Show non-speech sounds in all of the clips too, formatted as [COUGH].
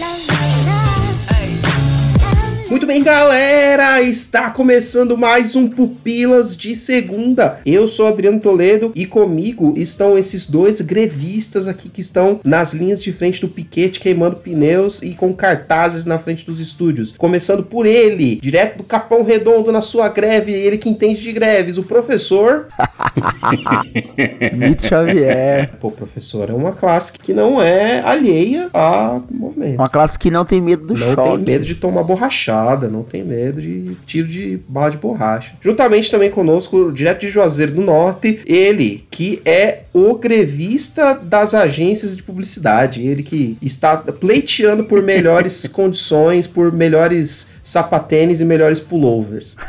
La Muito bem, galera! Está começando mais um Pupilas de Segunda. Eu sou Adriano Toledo e comigo estão esses dois grevistas aqui que estão nas linhas de frente do piquete queimando pneus e com cartazes na frente dos estúdios. Começando por ele, direto do Capão Redondo na sua greve, ele que entende de greves, o professor. [LAUGHS] Mito Xavier. Pô, professor, é uma classe que não é alheia a movimentos. Uma classe que não tem medo do não choque. tem medo de tomar borrachada, não tem medo de tiro de bala de borracha. Juntamente também conosco, direto de Juazeiro do Norte, ele que é o grevista das agências de publicidade, ele que está pleiteando por melhores [LAUGHS] condições, por melhores sapatênis e melhores pullovers. [LAUGHS]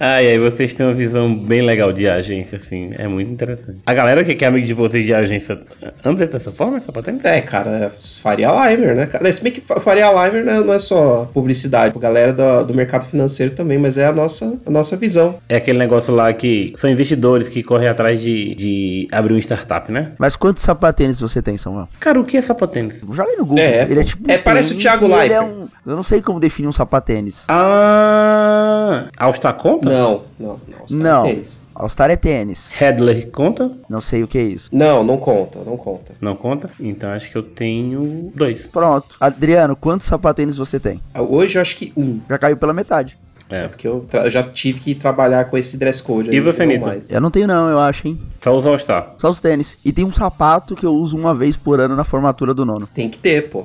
ai, ai, vocês têm uma visão bem legal de agência, assim. É muito interessante. A galera que é amigo de vocês de agência anda dessa forma, sapatênis? É, cara, é Faria Limer, né? Se bem que Faria Limer né, não é só publicidade, a galera do, do mercado financeiro também, mas é a nossa, a nossa visão. É aquele negócio lá que são investidores que correm atrás de, de abrir uma startup, né? Mas quantos sapatênis você tem, Samuel? Cara, o que é sapatênis? Joga aí no Google. É, ele é tipo. é, parece o Thiago Leifert. Leifert. É um, eu não sei como definir um sapatênis. Ah. All-Star conta? Não, não, não. Não. Tênis. All-Star é tênis. Headler conta? Não sei o que é isso. Não, não conta, não conta. Não conta? Então acho que eu tenho dois. Pronto. Adriano, quantos sapatênis você tem? Hoje eu acho que um. Já caiu pela metade. É. Porque eu, eu já tive que trabalhar com esse dress code. E aí, você, não Nito? mais. Eu não tenho não, eu acho, hein? Só os All-Star. Só os tênis. E tem um sapato que eu uso uma vez por ano na formatura do nono. Tem que ter, pô.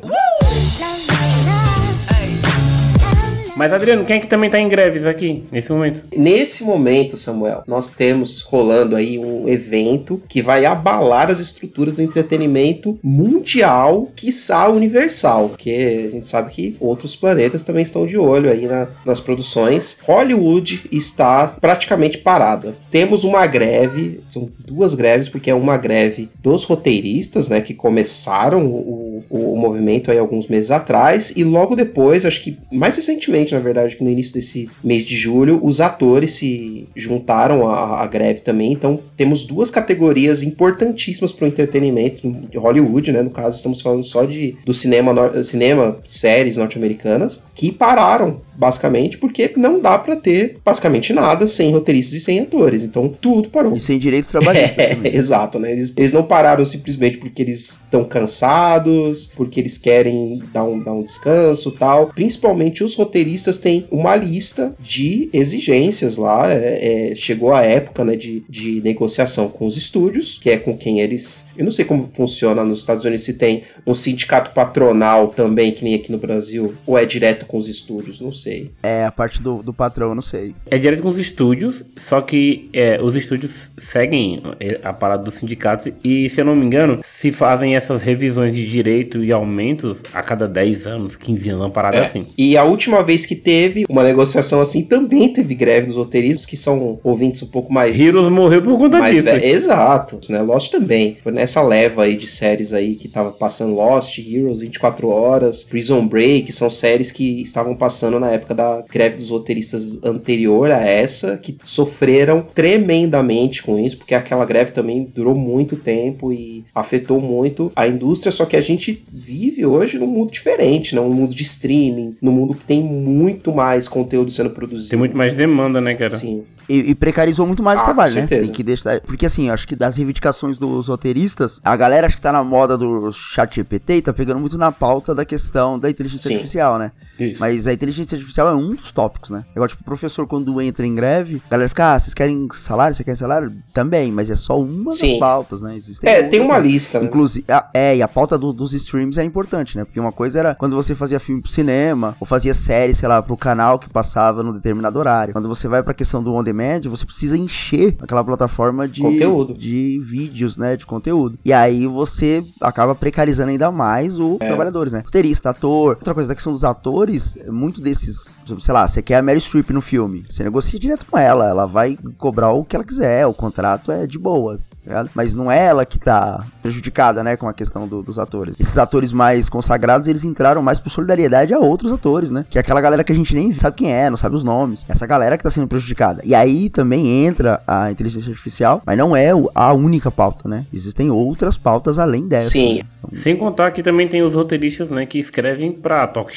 Mas Adriano, quem é que também tá em greves aqui, nesse momento? Nesse momento, Samuel, nós temos rolando aí um evento que vai abalar as estruturas do entretenimento mundial, quiçá universal, porque a gente sabe que outros planetas também estão de olho aí na- nas produções. Hollywood está praticamente parada. Temos uma greve, são duas greves, porque é uma greve dos roteiristas, né, que começaram o, o, o movimento aí alguns meses atrás, e logo depois, acho que mais recentemente, na verdade, que no início desse mês de julho, os atores se juntaram à, à greve também. Então, temos duas categorias importantíssimas para o entretenimento de Hollywood, né? No caso, estamos falando só de do cinema, cinema séries norte-americanas, que pararam basicamente porque não dá para ter basicamente nada sem roteiristas e sem atores. Então, tudo parou. E sem direitos trabalhistas. [LAUGHS] É, também. exato, né? Eles, eles não pararam simplesmente porque eles estão cansados, porque eles querem dar um, dar um descanso tal. Principalmente os roteiristas têm uma lista de exigências lá. é- é, chegou a época né, de, de negociação com os estúdios, que é com quem eles. Eu não sei como funciona nos Estados Unidos, se tem um sindicato patronal também, que nem aqui no Brasil, ou é direto com os estúdios, não sei. É, a parte do, do patrão, eu não sei. É direto com os estúdios, só que é, os estúdios seguem é, a parada dos sindicatos e, se eu não me engano, se fazem essas revisões de direito e aumentos a cada 10 anos, 15 anos, uma parada É. assim. E a última vez que teve uma negociação assim, também teve greve dos roteiristas, que são ouvintes um pouco mais. Heroes morreu por conta disso. ve- Exato, né? Lost também. Foi nessa leva aí de séries aí que tava passando Lost, Heroes 24 Horas, Prison Break, são séries que estavam passando na época da greve dos roteiristas anterior a essa, que sofreram tremendamente com isso, porque aquela greve também durou muito tempo e afetou muito a indústria, só que a gente vive hoje num mundo diferente, né? Um mundo de streaming, num mundo que tem muito mais conteúdo sendo produzido. Tem muito mais demanda, né, cara? Sim. E, e precarizou muito mais Ah, o trabalho, com né? certeza. Tem que deixar. Porque assim, acho que das reivindicações dos roteiristas, a galera acho que tá na moda do chat GPT e tá pegando muito na pauta da questão da inteligência Sim. artificial, né? Isso. Mas a inteligência artificial é um dos tópicos, né? Igual, tipo, o professor, quando entra em greve, a galera fica, ah, vocês querem salário? Você quer salário? Também, mas é só uma Sim. das pautas, né? Existem É, outras, tem uma né? lista, né? Inclusive, a- é, e a pauta do- dos streams é importante, né? Porque uma coisa era quando você fazia filme pro cinema, ou fazia série, sei lá, pro canal que passava no determinado horário. Quando você vai pra questão do on demand, você precisa encher aquela plataforma de Conteúdo. de vídeos, né? De conteúdo. E aí você acaba precarizando ainda mais os trabalhadores, né? Roteirista, ator. Outra coisa da questão dos atores, atores, muito desses, sei lá, você quer a Mary Streep no filme, você negocia direto com ela, ela vai cobrar o que ela quiser, o contrato é de boa. Tá mas não é ela que tá prejudicada, né, com a questão do, dos atores. Esses atores mais consagrados, eles entraram mais por solidariedade a outros atores, né? Que é aquela galera que a gente nem sabe quem é, não sabe os nomes. Essa galera que tá sendo prejudicada. E aí também entra a inteligência artificial, mas não é a única pauta, né? Existem outras pautas além dessa. Sim. Né? Sem contar que também tem os roteiristas, né, que escrevem pra talk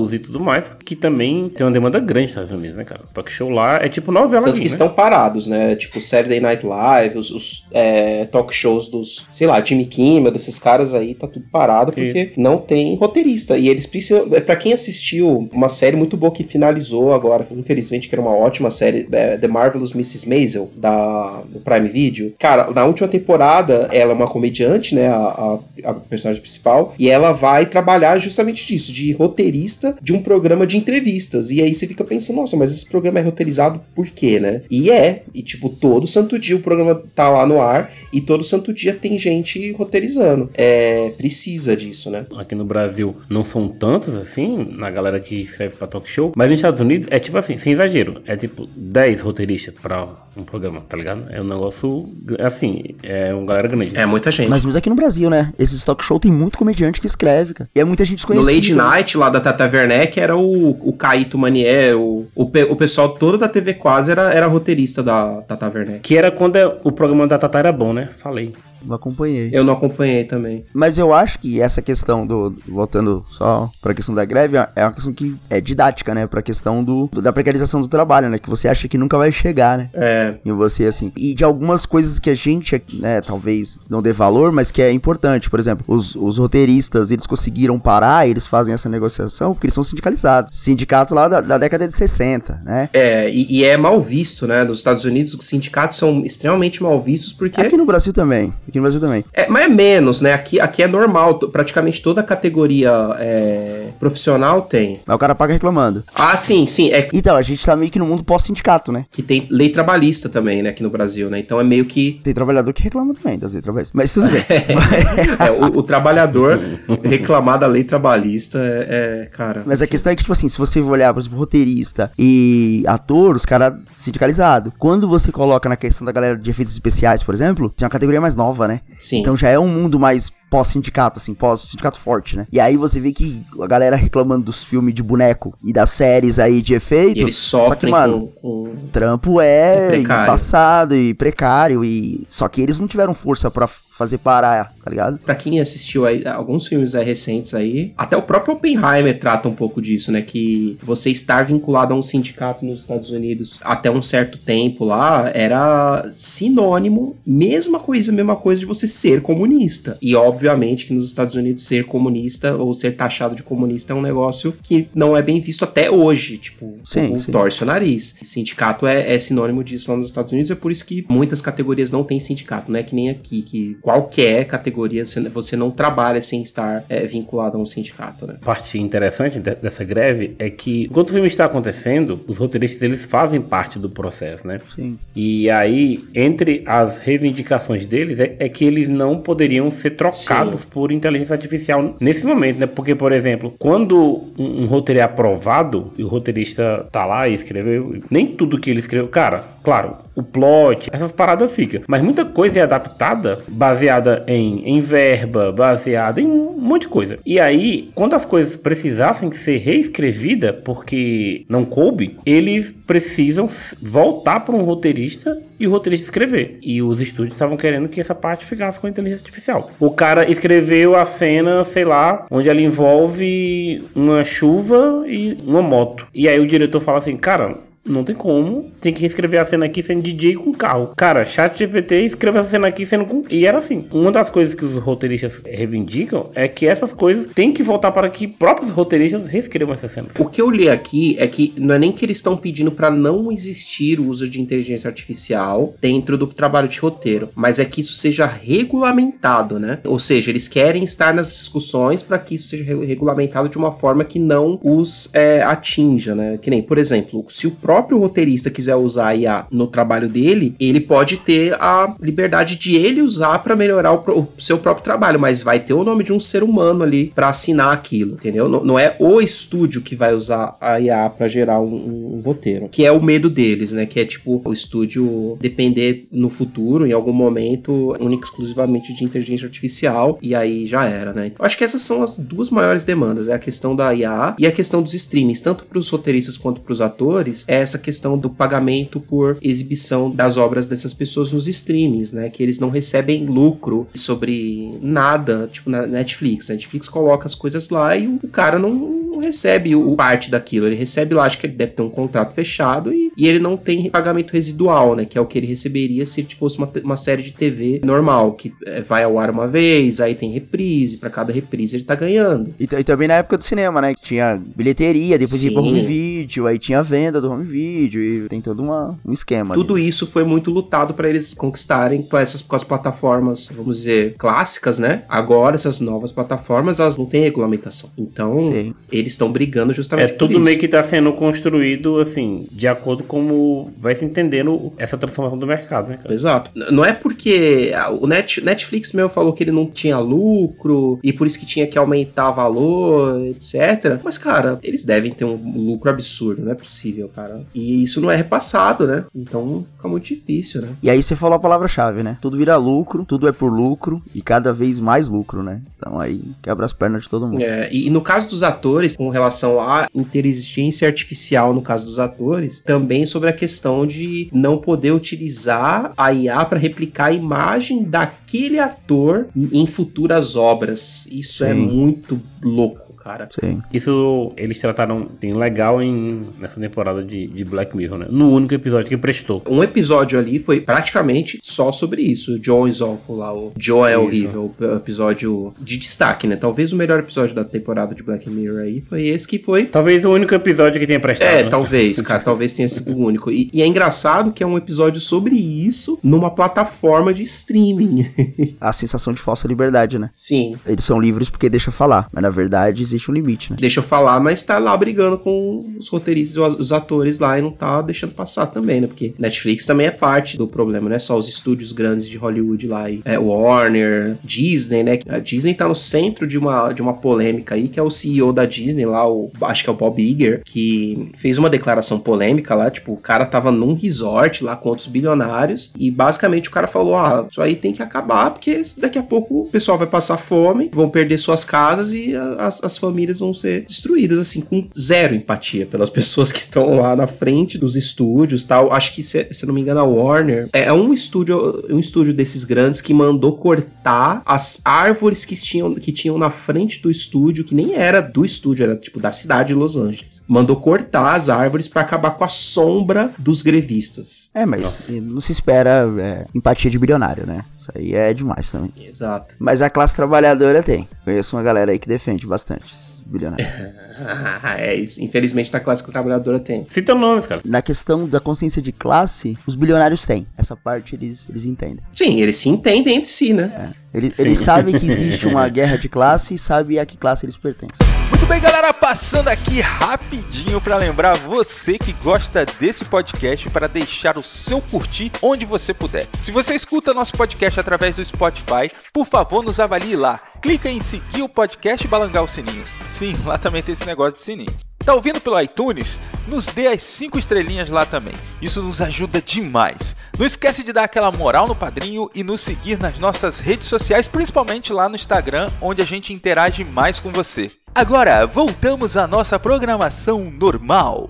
shows e tudo mais, que também tem uma demanda grande nos Estados Unidos, né, cara? Talk show lá é tipo novela Tanto aqui, que né? estão parados, né? Tipo Saturday Night Live, os, os é, talk shows dos, sei lá, Jimmy Kimmel, desses caras aí, tá tudo parado porque Isso. não tem roteirista. E eles precisam. É, pra quem assistiu uma série muito boa que finalizou agora, infelizmente, que era uma ótima série, é, The Marvelous Mrs. Maisel, da do Prime Video. Cara, na última temporada, ela é uma comediante, né? A, a, a personagem principal, e ela vai trabalhar justamente disso, de roteirista de um programa de entrevistas. E aí você fica pensando, nossa, mas esse programa é roteirizado por quê, né? E é. E tipo, todo santo dia o programa tá lá no ar e todo santo dia tem gente roteirizando. É, precisa disso, né? Aqui no Brasil não são tantos assim, na galera que escreve pra talk show, mas nos Estados Unidos é tipo assim, sem exagero, é tipo 10 roteiristas pra um programa, tá ligado? É um negócio assim, é uma galera grande. É muita gente. Mas, mas aqui no Brasil, né? Esses talk show tem muito comediante que escreve, cara. E é muita gente desconhecida. No Late Night, lá da Tata Werneck, era o, o Caíto Manier, o, o, o pessoal todo da TV quase era, era roteirista da Tata Werneck. Que era quando o programa da Tata era bom, né? Falei. Não acompanhei. Eu não acompanhei também. Mas eu acho que essa questão do. Voltando só pra questão da greve, é uma questão que é didática, né? Pra questão do, da precarização do trabalho, né? Que você acha que nunca vai chegar, né? É. Em você, assim. E de algumas coisas que a gente, né, talvez não dê valor, mas que é importante. Por exemplo, os, os roteiristas, eles conseguiram parar, eles fazem essa negociação porque eles são sindicalizados. Sindicato lá da, da década de 60, né? É, e, e, é mal visto, né? Nos Estados Unidos, os sindicatos são extremamente mal vistos porque. Aqui no Brasil também. Aqui no Brasil também. É, mas é menos, né? Aqui, aqui é normal, praticamente toda categoria é, profissional tem. Mas o cara paga reclamando. Ah, sim, sim. É... Então, a gente tá meio que no mundo pós-sindicato, né? Que tem lei trabalhista também, né, aqui no Brasil, né? Então é meio que. Tem trabalhador que reclama também das leis trabalhistas. Mas tudo bem. [LAUGHS] é, o, o, trabalhador reclamar da lei trabalhista é, é cara. Mas a questão é que, tipo assim, se você olhar, por exemplo, roteirista e ator, os caras sindicalizados. Quando você coloca na questão da galera de efeitos especiais, por exemplo, tem uma categoria mais nova, né? Sim. Então já é um mundo mais pós-sindicato, assim, pós-sindicato forte, né? E aí você vê que a galera reclamando dos filmes de boneco e das séries aí de efeito. E eles sofrem só que, mano, com, com... trampo é, passado e precário e só que eles não tiveram força para fazer parar, tá ligado? Pra quem assistiu aí, alguns filmes recentes aí, até o próprio Oppenheimer trata um pouco disso, né? Que você estar vinculado a um sindicato nos Estados Unidos até um certo tempo lá era sinônimo, mesma coisa, mesma coisa de você ser comunista. E obviamente que nos Estados Unidos ser comunista ou ser taxado de comunista é um negócio que não é bem visto até hoje. Tipo, sim, o, sim. torce o nariz. Sindicato é, é sinônimo disso lá nos Estados Unidos, é por isso que muitas categorias não têm sindicato, né? Que nem aqui, que qualquer categoria você não trabalha sem estar é, vinculado a um sindicato, né? Parte interessante dessa greve é que enquanto o filme está acontecendo, os roteiristas eles fazem parte do processo, né? Sim. E aí, entre as reivindicações deles é, é que eles não poderiam ser trocados Sim. por inteligência artificial nesse momento, né? Porque, por exemplo, quando um, um roteiro é aprovado e o roteirista tá lá e escreveu, nem tudo que ele escreveu, cara, claro, o plot, essas paradas ficam, mas muita coisa é adaptada baseada em, em verba, baseada em um monte de coisa. E aí, quando as coisas precisassem ser reescrevidas porque não coube, eles precisam voltar para um roteirista e o roteirista escrever. E os estúdios estavam querendo que essa parte ficasse com a inteligência artificial. O cara escreveu a cena, sei lá, onde ela envolve uma chuva e uma moto. E aí o diretor fala assim, cara, não tem como. Tem que escrever a cena aqui sendo DJ com carro. Cara, chat GPT escreve essa cena aqui sendo com. E era assim. Uma das coisas que os roteiristas reivindicam é que essas coisas têm que voltar para que próprios roteiristas reescrevam essas cenas. O que eu li aqui é que não é nem que eles estão pedindo para não existir o uso de inteligência artificial dentro do trabalho de roteiro, mas é que isso seja regulamentado, né? Ou seja, eles querem estar nas discussões para que isso seja regulamentado de uma forma que não os é, atinja, né? Que nem, por exemplo, se o próprio roteirista quiser usar a IA no trabalho dele, ele pode ter a liberdade de ele usar para melhorar o, o, seu próprio trabalho, mas vai ter o nome de um ser humano ali para assinar aquilo, entendeu? Não, não, é o estúdio que vai usar a IA para gerar um, um, roteiro, que é o medo deles, né? Que é tipo o estúdio depender no futuro, em algum momento, única exclusivamente de inteligência artificial e aí já era, né? Então, acho que essas são as duas maiores demandas, é a questão da IA e a questão dos streamings, tanto para os roteiristas quanto para os atores, é essa questão do pagamento por exibição das obras dessas pessoas nos streamings, né? Que eles não recebem lucro sobre nada, tipo na Netflix. A Netflix coloca as coisas lá e o cara não, recebe o parte daquilo. Ele recebe lá, acho que ele deve ter um contrato fechado e, e ele não tem pagamento residual, né? Que é o que ele receberia se fosse uma, uma série de TV normal, que é, vai ao ar uma vez, aí tem reprise, para cada reprise ele tá ganhando. E, e, também na época do cinema, né? Que tinha bilheteria, depois Sim. ia pro home video, aí tinha venda do home video, e tem todo uma, um esquema. Tudo ali. isso foi muito lutado para eles conquistarem com essas com as plataformas, vamos dizer, clássicas, né? Agora, essas novas plataformas, elas não têm regulamentação. Então, Sim. eles estão brigando justamente É tudo meio que tá sendo construído, assim, de acordo com como vai se entendendo essa transformação do mercado, né, cara? Exato. Não é porque o Net, Netflix meu falou que ele não tinha lucro e por isso que tinha que aumentar o valor, etc. Mas, cara, eles devem ter um lucro absurdo, não é possível, cara. E isso não é repassado, né? Então fica muito difícil, né? E aí você falou a palavra-chave, né? Tudo vira lucro, tudo é por lucro e cada vez mais lucro, né? Então aí quebra as pernas de todo mundo. É, e no caso dos atores, com relação à inteligência artificial, no caso dos atores, também sobre a questão de não poder utilizar a IA para replicar a imagem daquele ator em futuras obras. Isso é Sim. é muito louco cara. Sim. Isso eles trataram assim, legal em, nessa temporada de, de Black Mirror, né? No único episódio que prestou. Um episódio ali foi praticamente só sobre isso. O John is awful lá. O John é horrível. O episódio de destaque, né? Talvez o melhor episódio da temporada de Black Mirror aí foi esse que foi. Talvez o único episódio que tenha prestado. É, né? talvez, cara. talvez tenha sido o único. E, e, é engraçado que é um episódio sobre isso numa plataforma de streaming. [LAUGHS] A sensação de falsa liberdade, né? Sim. Eles são livres porque deixa falar. Mas na verdade existe um limite, né? Deixa eu falar, mas tá lá brigando com os roteiristas os atores lá e não tá deixando passar também, né? Porque Netflix também é parte do problema, não é só os estúdios grandes de Hollywood lá, e, é, Warner, Disney, né? A Disney tá no centro de uma, de uma polêmica aí, que é o CEO da Disney lá, o, acho que é o Bob Iger, que fez uma declaração polêmica lá, tipo, o cara tava num resort lá com outros bilionários e basicamente o cara falou, ah, isso aí tem que acabar porque daqui a pouco o pessoal vai passar fome, vão perder suas casas e as, as famílias vão ser destruídas, assim, com zero empatia pelas [LAUGHS] pessoas que estão lá na frente dos estúdios tal. Acho que, se, se não me engano, a Warner é, é um estúdio, um estúdio desses grandes que mandou cortar as árvores que tinham, que tinham na frente do estúdio, que nem era do estúdio, era tipo da cidade de Los Angeles. Mandou cortar as árvores para acabar com a sombra dos grevistas. É, mas Nossa. não se espera é, empatia de bilionário, né? Isso aí é demais também. Exato. Mas a classe trabalhadora tem. Conheço uma galera aí que defende bastante bilionário. [LAUGHS] é isso. Infelizmente, na classe trabalhadora tem. Cita nomes, cara. Na questão da consciência de classe, os bilionários têm. Essa parte eles, eles entendem. Sim, eles se entendem entre si, né? É. Eles, eles sabem que existe uma [LAUGHS] guerra de classe e sabem a que classe eles pertencem. Muito bem, galera, passando aqui rapidinho para lembrar você que gosta desse podcast para deixar o seu curtir onde você puder. Se você escuta nosso podcast através do Spotify, por favor, nos avalie lá. Clica em seguir o podcast e balangar o sininho. Sim, lá também tem esse negócio de sininho. Tá ouvindo pelo iTunes? Nos dê as 5 estrelinhas lá também. Isso nos ajuda demais. Não esquece de dar aquela moral no padrinho e nos seguir nas nossas redes sociais, principalmente lá no Instagram, onde a gente interage mais com você. Agora, voltamos à nossa programação normal.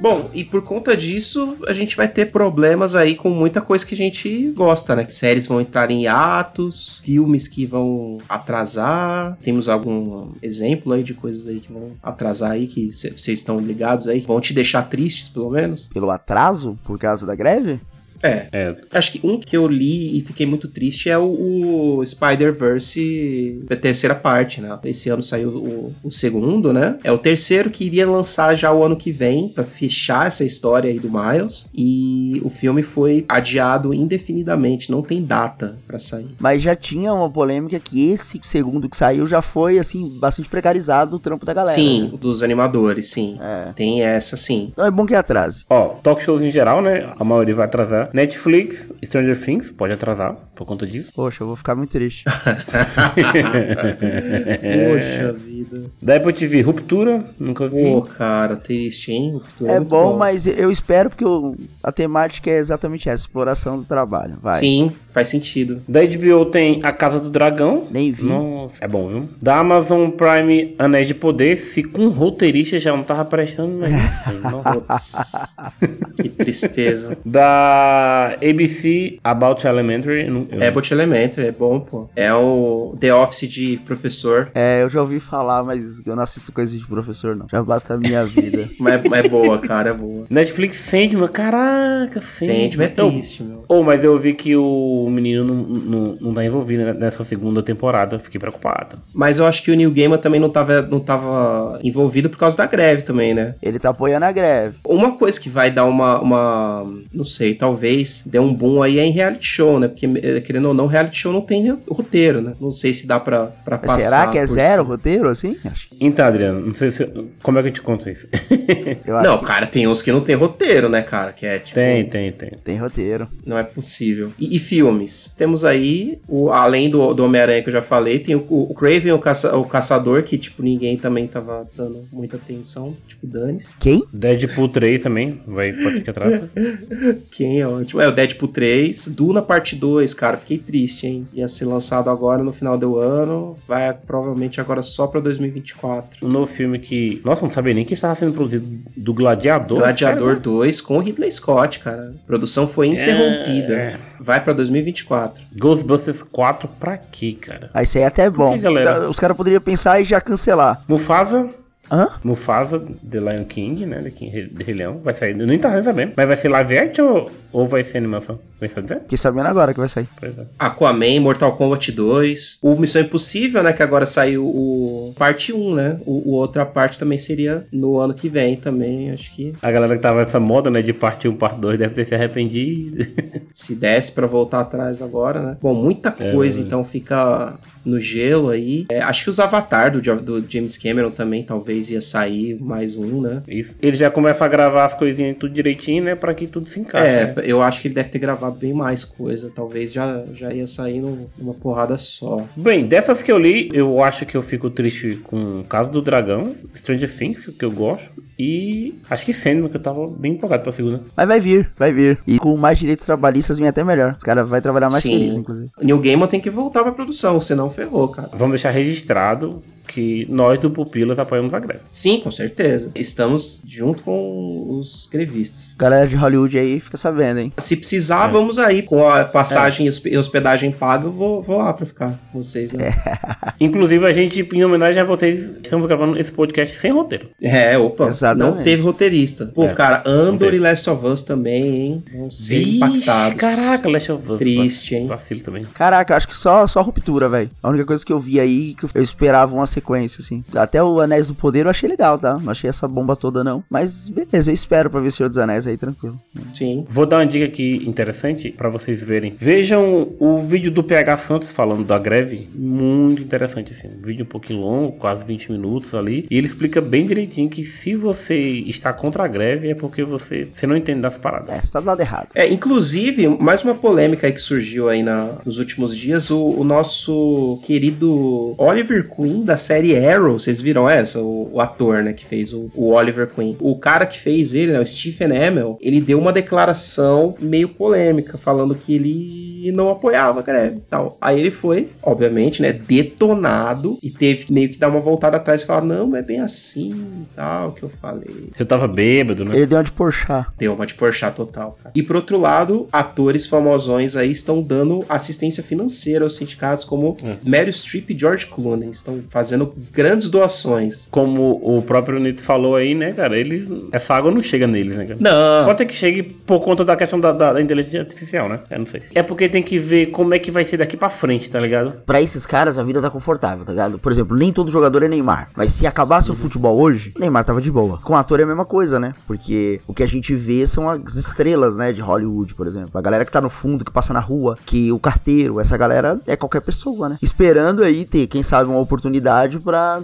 Bom, e por conta disso, a gente vai ter problemas aí com muita coisa que a gente gosta, né? Séries vão entrar em atos, filmes que vão atrasar. Temos algum exemplo aí de coisas aí que vão atrasar aí, que vocês estão ligados aí, que vão te deixar tristes, pelo menos? Pelo atraso? Por causa da greve? É. É. Acho que um que eu li e fiquei muito triste é o, o Spider-Verse, a terceira parte, né? Esse ano saiu o, o segundo, né? É o terceiro que iria lançar já o ano que vem, pra fechar essa história aí do Miles. E o filme foi adiado indefinidamente, não tem data pra sair. Mas já tinha uma polêmica que esse segundo que saiu já foi, assim, bastante precarizado no trampo da galera. sim, né? dos animadores, sim. É. Tem essa, sim. Então é bom que atrase. Ó, talk shows em geral, né? A maioria vai atrasar. Netflix, Stranger Things, pode atrasar por conta disso. Poxa, eu vou ficar muito triste. Poxa [LAUGHS] vida. Da Apple TV, Ruptura, nunca vi. Pô, cara, triste, hein? Ruptura É muito bom, mas eu espero porque o- a temática é exatamente essa, exploração do trabalho. Vai. Sim, faz sentido. Da HBO tem A Casa do Dragão. Nem vi. Nossa, é bom, viu? Da Amazon Prime, Anéis de Poder. Se com roteirista já não tava prestando, mas assim, [LAUGHS] nossa. Que tristeza. Da ABC, About Elementary. Eu É Bot Elementary, é bom, pô. É o The Office de professor. É, eu já ouvi falar, mas eu não assisto coisas de professor, não. Já basta a minha vida. [LAUGHS] Mas é, é boa, cara, é boa. Netflix Sandman, caraca, Sandman. Sandman é Eu- triste, meu. Oh, mas eu vi que o menino não, não, não tá envolvido nessa segunda temporada. Fiquei preocupado. Mas eu acho que o Neil Gaiman também não tava, não tava envolvido por causa da greve também, né? Ele tá apoiando a greve. Uma coisa que vai dar uma, uma não sei, talvez dê um boom aí é em reality show, né? Porque, querendo ou não, reality show não tem roteiro, né? Não sei se dá pra, pra Mas passar. será que é zero o cima. roteiro, assim? Acho que Então, Adriano, não sei se. Como é que eu te conto isso? [LAUGHS] eu acho Não, que cara, tem uns que não tem roteiro, né, cara? Que é tipo. tem, tem, tem. tem roteiro. Não é possível. E, e filmes? Temos aí, o, além do, do Homem-Aranha que eu já falei, tem o, o Craven, o, caça, o Caçador, que, tipo, ninguém também tava dando muita atenção. Tipo, dane-se. Quem? Deadpool 3 também, vai, pode ser que atrasa. Quem é ótimo? É o Deadpool 3. Duna Parte 2, cara, fiquei triste, hein? Ia ser lançado agora no final do ano. Vai provavelmente agora só pra 2024. Um novo filme que. Nossa, não sabia nem que estava sendo produzido do Gladiador. Gladiador sério? 2 com o Ridley Scott, cara. A produção foi interrompida. É. Vai pra 2024. Ghostbusters 4 pra quê, cara? Ah, isso aí é até bom. que, galera? Então, Os caras poderiam pensar e já cancelar. Mufasa. Hã? Mufasa, The Lion King, né? The, King, The Rei Leão. Vai sair. Eu nem tava sabendo. Mas vai ser live action ou, ou vai ser animação? Vai saber? Fiquei sabendo agora que vai sair. Pois é. Aquaman, Mortal Kombat 2. O Missão Impossível, né? Que agora saiu o parte 1, né? O, o outra parte também seria no ano que vem também. Acho que A galera que tava nessa moda, né? De parte 1, parte 2, deve ter se arrependido. [LAUGHS] se desse pra voltar atrás agora, né? Bom, muita coisa então fica no gelo aí. É, acho que os Avatar do, do James Cameron também talvez ia sair mais um, né? Isso. Ele já começa a gravar as coisinhas tudo direitinho, né? Pra que tudo se encaixe. É, né? eu acho que ele deve ter gravado bem mais coisa. Talvez já, já ia sair num- numa porrada só. Bem, dessas que eu li, eu acho que eu fico triste com Casa do Dragão, Stranger Things, que eu gosto, e acho que Sandman, que eu tava bem empolgado pra segunda. Mas vai vir, vai vir. E com mais direitos trabalhistas vem até melhor. Os caras vão trabalhar mais feliz, inclusive. Neil Gaiman tem que voltar pra produção, senão ferrou, cara. Vamos deixar registrado que nós do Pupilas apoiamos a greve. Sim, com certeza. Estamos junto com os grevistas. Galera de Hollywood aí fica sabendo, hein? Se precisar, vamos aí. Com a passagem e hospe- e hospedagem paga, eu vou, vou lá pra ficar com vocês, né? Inclusive, a gente, em homenagem a vocês, estamos gravando esse podcast sem roteiro. É, opa. Exatamente. Não teve roteirista. Pô, É, cara, Andor e Last of Us também, hein? Vão ser Vixe, impactados. Caraca, Last of Us. Triste, hein? Vacilo também. Caraca, acho que só, só ruptura, velho. A única coisa que eu vi aí que eu esperava uma sequência, assim. Até o Anéis do Poder eu achei legal, tá? Não achei essa bomba toda, não. Mas beleza, eu espero pra ver Senhor dos Anéis aí, tranquilo. Sim. Vou dar uma dica aqui interessante pra vocês verem. Vejam o vídeo do PH Santos falando da greve. Muito interessante, assim. Um vídeo um pouquinho longo, quase 20 minutos ali. E ele explica bem direitinho que se você está contra a greve é porque você, você não entende das paradas. É, você tá do lado errado. É, inclusive, mais uma polêmica aí que surgiu aí na- nos últimos dias, o, o nosso querido Oliver Queen da série Arrow, vocês viram essa? O, o ator, né, que fez o, o Oliver Queen. O cara que fez ele, né, o Stephen Amell, ele deu uma declaração meio polêmica, falando que ele não apoiava a greve e tal. Aí ele foi, obviamente, né, detonado e teve meio que dar uma voltada atrás e falar, não, não é bem assim e tal, que eu falei. Eu tava bêbado, né? Ele deu uma de porchá. Deu uma de porchá total, cara. E por outro lado, atores famosões aí estão dando assistência financeira aos sindicatos, como Meryl Streep e George Clooney. Estão fazendo grandes doações. Como o próprio Nito falou aí, né, cara? Eles. Essa água não chega neles, né, cara? Não. Pode ser que chegue por conta da questão da, da- da inteligência artificial, né? Eu não sei. É porque tem que ver como é que vai ser daqui pra frente, tá ligado? Pra esses caras, a vida tá confortável, tá ligado? Por exemplo, nem todo jogador é Neymar. Mas se acabasse o futebol hoje, Neymar tava de boa. Com ator é a mesma coisa, né? Porque o que a gente vê são as estrelas, né? De Hollywood, por exemplo. A galera que tá no fundo, que passa na rua, que o carteiro, essa galera é qualquer pessoa, né? Esperando aí ter, quem sabe, uma oportunidade pra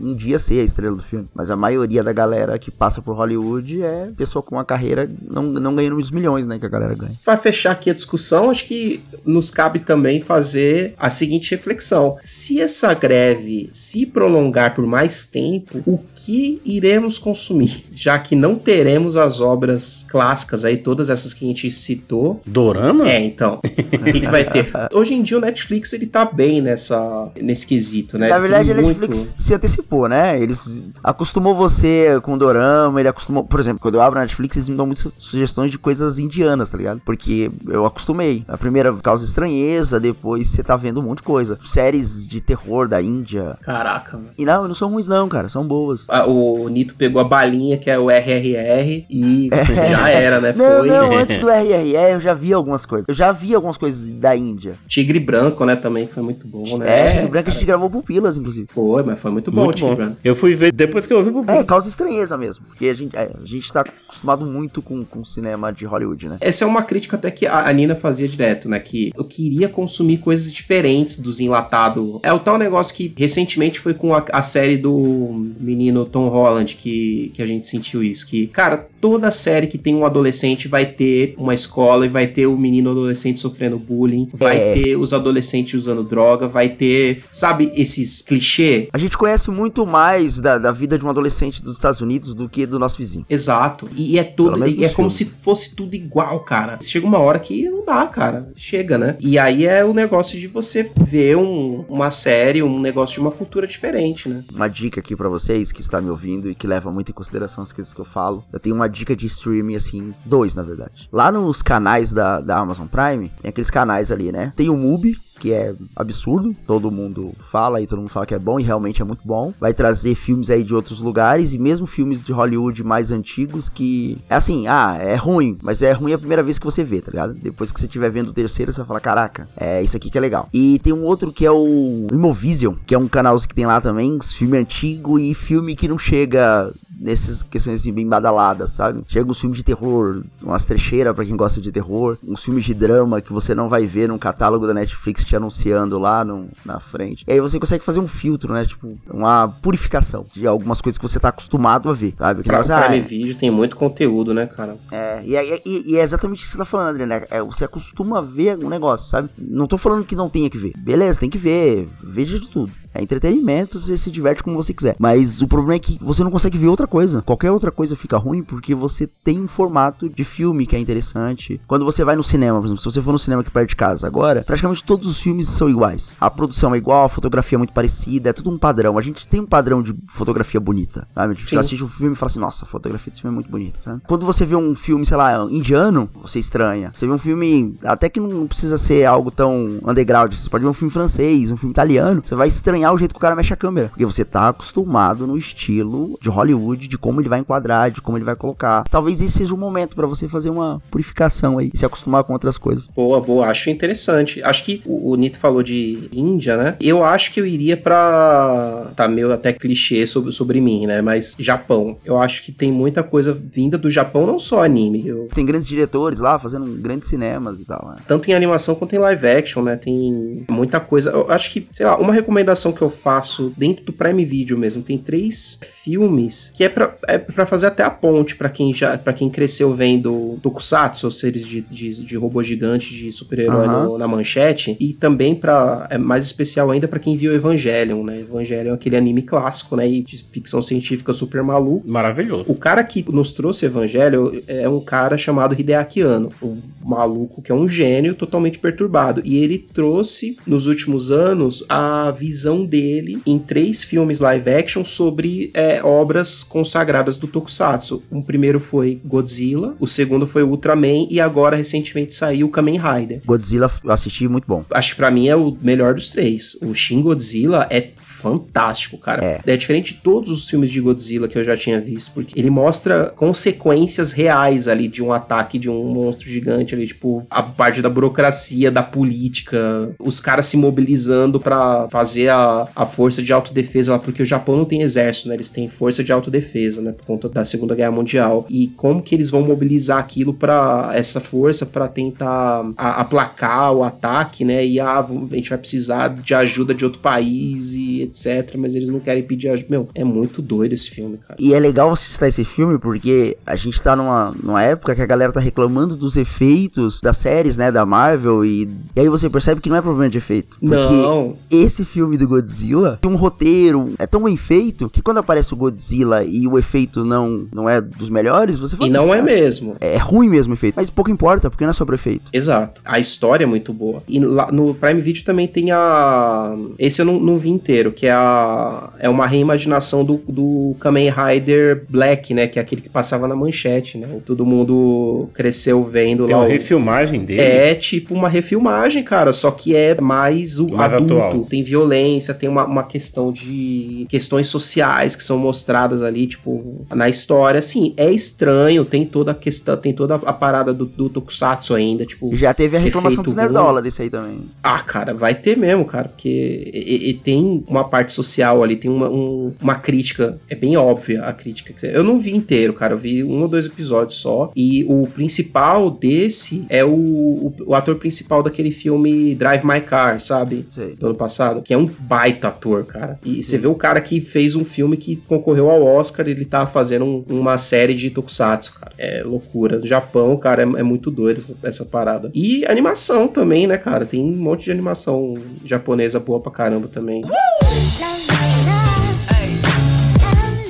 um dia ser a estrela do filme. Mas a maioria da galera que passa por Hollywood é pessoa com uma carreira não, não ganhando os milhões, né? Que a galera ganha. Para fechar aqui a discussão, acho que nos cabe também fazer a seguinte reflexão: se essa greve se prolongar por mais tempo, o que iremos consumir? Já que não teremos as obras clássicas aí, todas essas que a gente citou. Dorama? É, então. O que, que vai ter? Hoje em dia o Netflix ele tá bem nessa, nesse quesito, né? Na verdade, muito- Netflix se antecipou, né? Eles acostumou você com dorama, ele acostumou. Por exemplo, quando eu abro a Netflix, eles me dão muitas sugestões de coisas indianas, tá ligado? Porque eu acostumei. A primeira causa estranheza, depois você tá vendo um monte de coisa. Séries de terror da Índia. Caraca, mano. E não, não são ruins, não, cara, são boas. Ah, O Nito pegou a balinha, que é o RRR, e já era, né? [LAUGHS] Não, Foi. não, antes do [LAUGHS] RRE eu já vi algumas coisas. Eu já vi algumas coisas da Índia. Tigre Branco, né? Também foi muito bom, né? É, Tigre Branco a gente gravou Pupilas, inclusive. Foi, mas foi muito bom o Muito Tigre bom. Branco. Eu fui ver depois que eu ouvi pro É, causa estranheza mesmo. Porque a gente, é, a gente tá acostumado muito com, com cinema de Hollywood, né? Essa é uma crítica até que a Nina fazia direto, né? Que eu queria consumir coisas diferentes dos enlatados. É o tal negócio que recentemente foi com a, a série do menino Tom Holland que, que a gente sentiu isso. Que, cara, toda série que tem um adolescente vai ter uma escola e vai ter o menino adolescente sofrendo bullying, vai É. ter os adolescentes usando droga, vai ter, sabe, esses clichê A gente conhece muito mais da, da vida de um adolescente dos Estados Unidos do que do nosso vizinho. Exato. E é tudo. E é no como se fosse tudo igual, cara. Chega uma hora que não dá, cara. Chega, né? E aí é o negócio de você ver um- uma série, um negócio de uma cultura diferente, né? Uma dica aqui pra vocês que está me ouvindo e que leva muito em consideração as coisas que eu falo. Eu tenho uma dica de streaming, assim, dois na verdade. Lá nos canais da, da Amazon Prime, tem aqueles canais ali, né? Tem o Mubi, que é absurdo, todo mundo fala e todo mundo fala que é bom e realmente é muito bom. Vai trazer filmes aí de outros lugares e mesmo filmes de Hollywood mais antigos que é assim, ah, é ruim, mas é ruim a primeira vez que você vê, tá ligado? Depois que você estiver vendo o terceiro, você vai falar, caraca, é isso aqui que é legal. E tem um outro que é o Imovision, que é um canal que tem lá também, filme antigo e filme que não chega nessas questões assim bem badaladas, sabe? Chega uns filmes de terror, umas trecheiras pra quem gosta de terror, uns filmes de drama que você não vai ver num catálogo da Netflix te anunciando lá no, na frente. E aí você consegue fazer um filtro, né? Tipo, uma purificação de algumas coisas que você tá acostumado a ver, sabe? Aquele Pra negócio, ah, Prime Video tem muito conteúdo, né, cara? é, e, é- e- e é exatamente isso que você tá falando, André, né? É, você acostuma ver um negócio, sabe? Não tô falando que não tenha que ver. Beleza, tem que ver. Veja de tudo. É entretenimento, você se diverte como você quiser. Mas o problema é que você não consegue ver outra coisa. Qualquer outra coisa fica ruim porque você tem um formato de filme que é interessante. Quando você vai no cinema, por exemplo, se você for no cinema aqui perto de casa agora, praticamente todos os filmes são iguais. A produção é igual, a fotografia é muito parecida, é tudo um padrão. A gente tem um padrão de fotografia bonita, sabe? A gente Sim. assiste um filme e fala assim, nossa, a fotografia desse filme é muito bonita, sabe? Quando você vê um filme, sei lá, indiano, você estranha. Você vê um filme, até que não precisa ser algo tão underground, você pode ver um filme francês, um filme italiano, você vai estranhar o jeito que o cara mexe a câmera, porque você tá acostumado no estilo de Hollywood, de como ele vai enquadrar, de como ele vai colocar. Talvez esse seja o momento pra você fazer uma purificação aí, e se acostumar com outras coisas. Boa, boa, acho interessante. Acho que o, o Nito falou de Índia, né? Eu acho que eu iria pra. Tá meio até clichê sobre, sobre mim, né? Mas Japão. Eu acho que tem muita coisa vinda do Japão, não só anime. Eu- Tem grandes diretores lá fazendo grandes cinemas e tal, né? tanto em animação quanto em live action, né? Tem muita coisa. Eu acho que, sei lá, uma recomendação que eu faço dentro do Prime Video mesmo, tem três filmes que é pra, é pra fazer até a ponte pra quem já para quem cresceu vendo Tokusatsu, ou seres de, de, de robô gigante, de super-herói no- na manchete. E e também para é mais especial ainda para quem viu Evangelion, né? Evangelion é aquele anime clássico, né, e de ficção científica super maluco. Maravilhoso. O cara que nos trouxe Evangelho é um cara chamado Hideaki Anno, um maluco que é um gênio totalmente perturbado. E ele trouxe, nos últimos anos, a visão dele em três filmes live action sobre é, obras consagradas do Tokusatsu. O primeiro foi Godzilla, o segundo foi Ultraman e agora recentemente saiu Kamen Rider. Godzilla eu assisti muito bom. Acho que pra mim é o melhor dos três. O Shin Godzilla é fantástico, cara. É. É. diferente de todos os filmes de Godzilla que eu já tinha visto, porque ele mostra consequências reais ali de um ataque de um monstro gigante ali, tipo, a parte da burocracia, da política, os caras se mobilizando pra fazer a, a força de autodefesa lá, porque o Japão não tem exército, né? Eles têm força de autodefesa, né? Por conta da Segunda Guerra Mundial. E como que eles vão mobilizar aquilo para essa força para tentar aplacar o ataque, né? E ah, a gente vai precisar de ajuda de outro país e etc. Mas eles não querem pedir ajuda. Meu, é muito doido esse filme, cara. E é legal você citar esse filme porque a gente tá numa, numa época que a galera tá reclamando dos efeitos das séries, né, da Marvel e, e aí você percebe que não é problema de efeito. Porque Não. esse filme do Godzilla tem um roteiro, é tão bem feito que quando aparece o Godzilla e o efeito não, não é dos melhores, você fala, E não é "Ah, mesmo. É ruim mesmo o efeito, mas pouco importa, porque não é sobre efeito. Exato. A história é muito boa. E lá no Prime Video também tem a. Esse eu não, não vi inteiro, que é a. É uma reimaginação do, do Kamen Rider Black, né? Que é aquele que passava na manchete, né? Todo mundo cresceu vendo Tem lá. uma o- refilmagem dele. É tipo uma refilmagem, cara, só que é mais o Mais adulto. atual. Tem violência, tem uma, uma questão de questões sociais que são mostradas ali, tipo, na história. Assim, é estranho, tem toda a questão, tem toda a parada do, do Tokusatsu ainda, tipo. Já teve a reclamação dos Nerdola desse aí também. Ah, cara, vai ter mesmo, cara, porque e- e tem uma parte social ali, tem uma, um- uma crítica, é bem óbvia a crítica. Eu não vi inteiro, cara, eu vi um ou dois episódios só, e o principal desse é o, o, o ator principal daquele filme Drive My Car, sabe? Sei. Do ano passado, que é um baita ator, cara. E você vê o cara que fez um filme que concorreu ao Oscar, ele tá fazendo um- uma série de tokusatsu, cara. É loucura. Do Japão, cara, é, é muito doido essa, essa parada. E animação também, né, cara? Tem um monte de animação japonesa boa pra caramba também.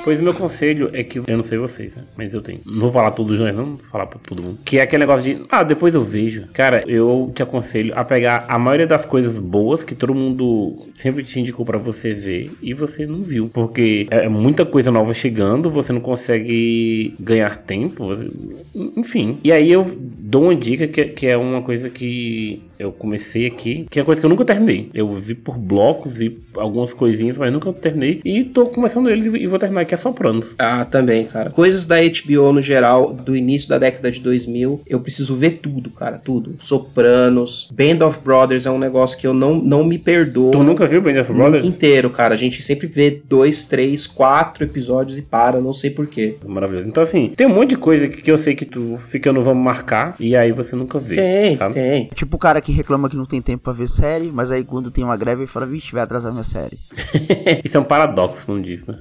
Pois o meu conselho é que eu não sei vocês, né? Mas eu tenho. Não vou falar tudo junto, não, vou falar pra todo mundo. Que é aquele negócio de, ah, depois eu vejo. Cara, eu te aconselho a pegar a maioria das coisas boas que todo mundo sempre te indicou pra você ver e você não viu. Porque é muita coisa nova chegando, você não consegue ganhar tempo. você- Enfim. E aí eu dou uma dica que, que é uma coisa que eu comecei aqui, que é uma coisa que eu nunca terminei. Eu vi por blocos, vi algumas coisinhas, mas nunca terminei. E tô começando eles e vou terminar aqui a Sopranos. Ah, também, cara. Coisas da HBO no geral, do início da década de 2000, eu preciso ver tudo, cara, tudo. Sopranos, Band of Brothers é um negócio que eu não, não me perdoo. Tu nunca viu Band of Brothers? inteiro, cara. A gente sempre vê dois, três, quatro episódios e para, não sei porquê. Maravilhoso. Então, assim, tem um monte de coisa que, que eu sei que tu fica no vamos marcar e aí você nunca vê. Tem, sabe? tem. Tipo o cara que reclama que não tem tempo pra ver série, mas aí quando tem uma greve ele fala, vixe, vai atrasar minha série. [LAUGHS] Isso é um paradoxo, não diz, né?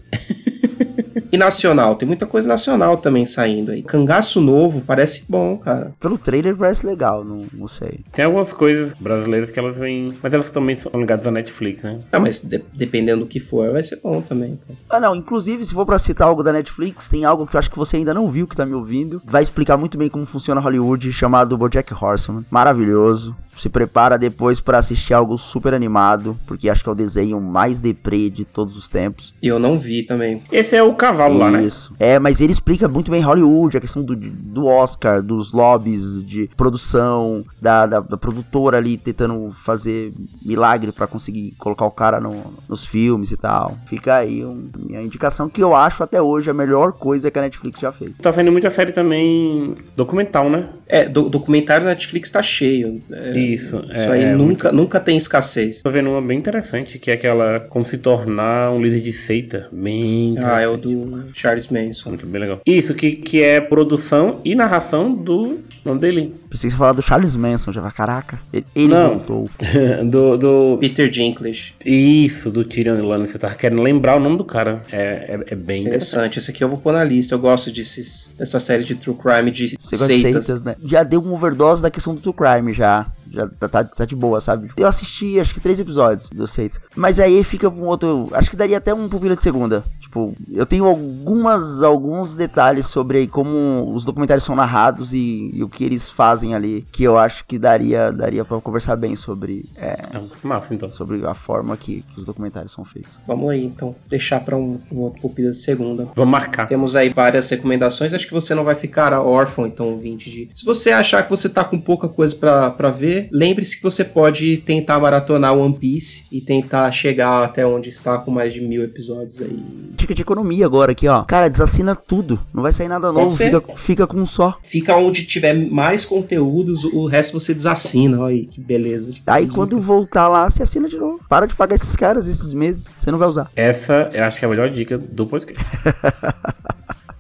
E nacional, tem muita coisa nacional também saindo aí. Cangaço novo parece bom, cara. Pelo trailer parece legal, não, não sei. Tem algumas coisas brasileiras que elas vêm. Mas elas também são ligadas à Netflix, né? Ah, mas de- dependendo do que for, vai ser bom também. cara. Ah não, inclusive se for pra citar algo da Netflix, tem algo que eu acho que você ainda não viu, que tá me ouvindo. Vai explicar muito bem como funciona Hollywood, chamado BoJack Horseman. Maravilhoso. Se prepara depois pra assistir algo super animado, porque acho que é o desenho mais deprê de todos os tempos. E eu não vi também. Esse é o cavalo lá, né? Isso. É, mas ele explica muito bem Hollywood, a questão do, do Oscar, dos lobbies de produção, da, da, da produtora ali tentando fazer milagre pra conseguir colocar o cara no- nos filmes e tal. Fica aí um- minha indicação que eu acho até hoje a melhor coisa que a Netflix já fez. Tá saindo muita série também documental, né? É, do, documentário Netflix tá cheio. É, Isso. é, Isso aí é nunca, nunca tem escassez. Tô vendo uma bem interessante, que é aquela como se tornar um líder de seita. Bem Ah, é o do Charles Manson. Muito bem legal. Isso, que, que é produção e narração do nome dele. Pensei que você falar do Charles Manson, já vai, caraca. Ele, ele Não. voltou. [LAUGHS] do, do. Peter Dinklage. Isso. Do Tyrion Lannister. Você tava querendo lembrar o nome do cara. É, é, é bem interessante. Esse aqui eu vou pôr na lista. Eu gosto desses, dessa série de true crime de Você gosta de seitas. seitas, né? Já deu um overdose da questão do true crime já. Já tá, tá, tá de boa, sabe? Eu assisti, acho que três episódios do Seito. Mas aí fica um outro. Acho que daria até um pupila de segunda. Tipo, eu tenho algumas, alguns detalhes sobre como os documentários são narrados e, e o que eles fazem ali, que eu acho que daria, daria para conversar bem sobre. É, é, massa, então. Sobre a forma que, que, os documentários são feitos. Vamos aí, então, deixar para um, um outro pupila de segunda. Vamos marcar. Temos aí várias recomendações. Acho que você não vai ficar órfão, então, 20 de. Se você achar que você tá com pouca coisa para ver, lembre-se que você pode tentar maratonar One Piece e tentar chegar até onde está com mais de mil episódios aí dica de economia agora aqui, ó. Cara, desassina tudo. Não vai sair nada novo, fica, fica, com um só. Fica onde tiver mais conteúdos, o resto você desassina. Olha aí, que beleza. Aí quando voltar lá, você assina de novo. Para de pagar esses caras esses meses. Você não vai usar. Essa eu acho que é a melhor dica do podcast. [LAUGHS]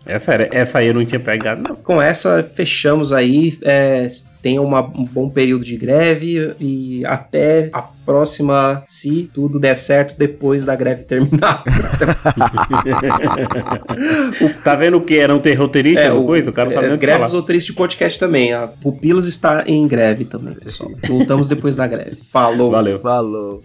É sério, essa aí eu não tinha pegado, não. Com essa, fechamos aí. É, tenha uma, um bom período de greve e até a próxima, se tudo der certo, depois da greve terminar. [LAUGHS] tá vendo o que? Era um roteirista é, o, coisa? O cara tá é, Greves roteiristas de podcast também. A Pupilas está em greve também, pessoal. Voltamos depois da greve. Falou. Valeu. Falou.